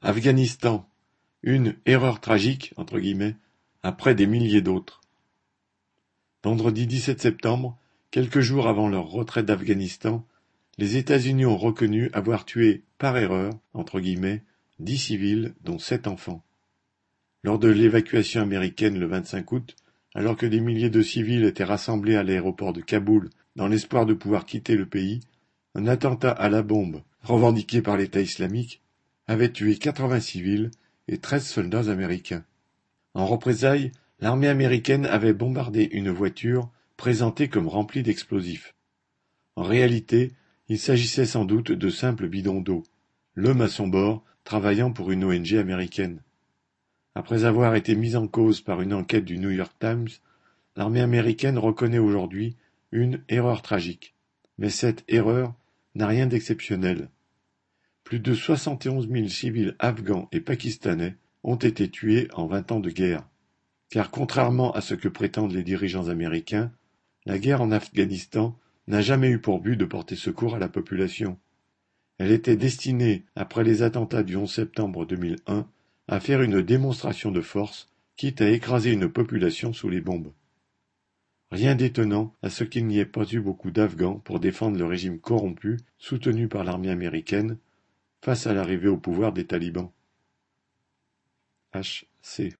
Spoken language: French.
Afghanistan, une « erreur tragique » entre guillemets, après des milliers d'autres. Vendredi 17 septembre, quelques jours avant leur retrait d'Afghanistan, les États-Unis ont reconnu avoir tué « par erreur » entre guillemets, dix civils, dont sept enfants. Lors de l'évacuation américaine le 25 août, alors que des milliers de civils étaient rassemblés à l'aéroport de Kaboul dans l'espoir de pouvoir quitter le pays, un attentat à la bombe, revendiqué par l'État islamique, avait tué 80 civils et 13 soldats américains. En représailles, l'armée américaine avait bombardé une voiture présentée comme remplie d'explosifs. En réalité, il s'agissait sans doute de simples bidons d'eau, l'homme à son bord travaillant pour une ONG américaine. Après avoir été mise en cause par une enquête du New York Times, l'armée américaine reconnaît aujourd'hui une erreur tragique. Mais cette erreur n'a rien d'exceptionnel. Plus de soixante et onze mille civils afghans et pakistanais ont été tués en vingt ans de guerre. Car contrairement à ce que prétendent les dirigeants américains, la guerre en Afghanistan n'a jamais eu pour but de porter secours à la population. Elle était destinée, après les attentats du 11 septembre 2001, à faire une démonstration de force, quitte à écraser une population sous les bombes. Rien d'étonnant à ce qu'il n'y ait pas eu beaucoup d'Afghans pour défendre le régime corrompu soutenu par l'armée américaine face à l'arrivée au pouvoir des talibans. H. C.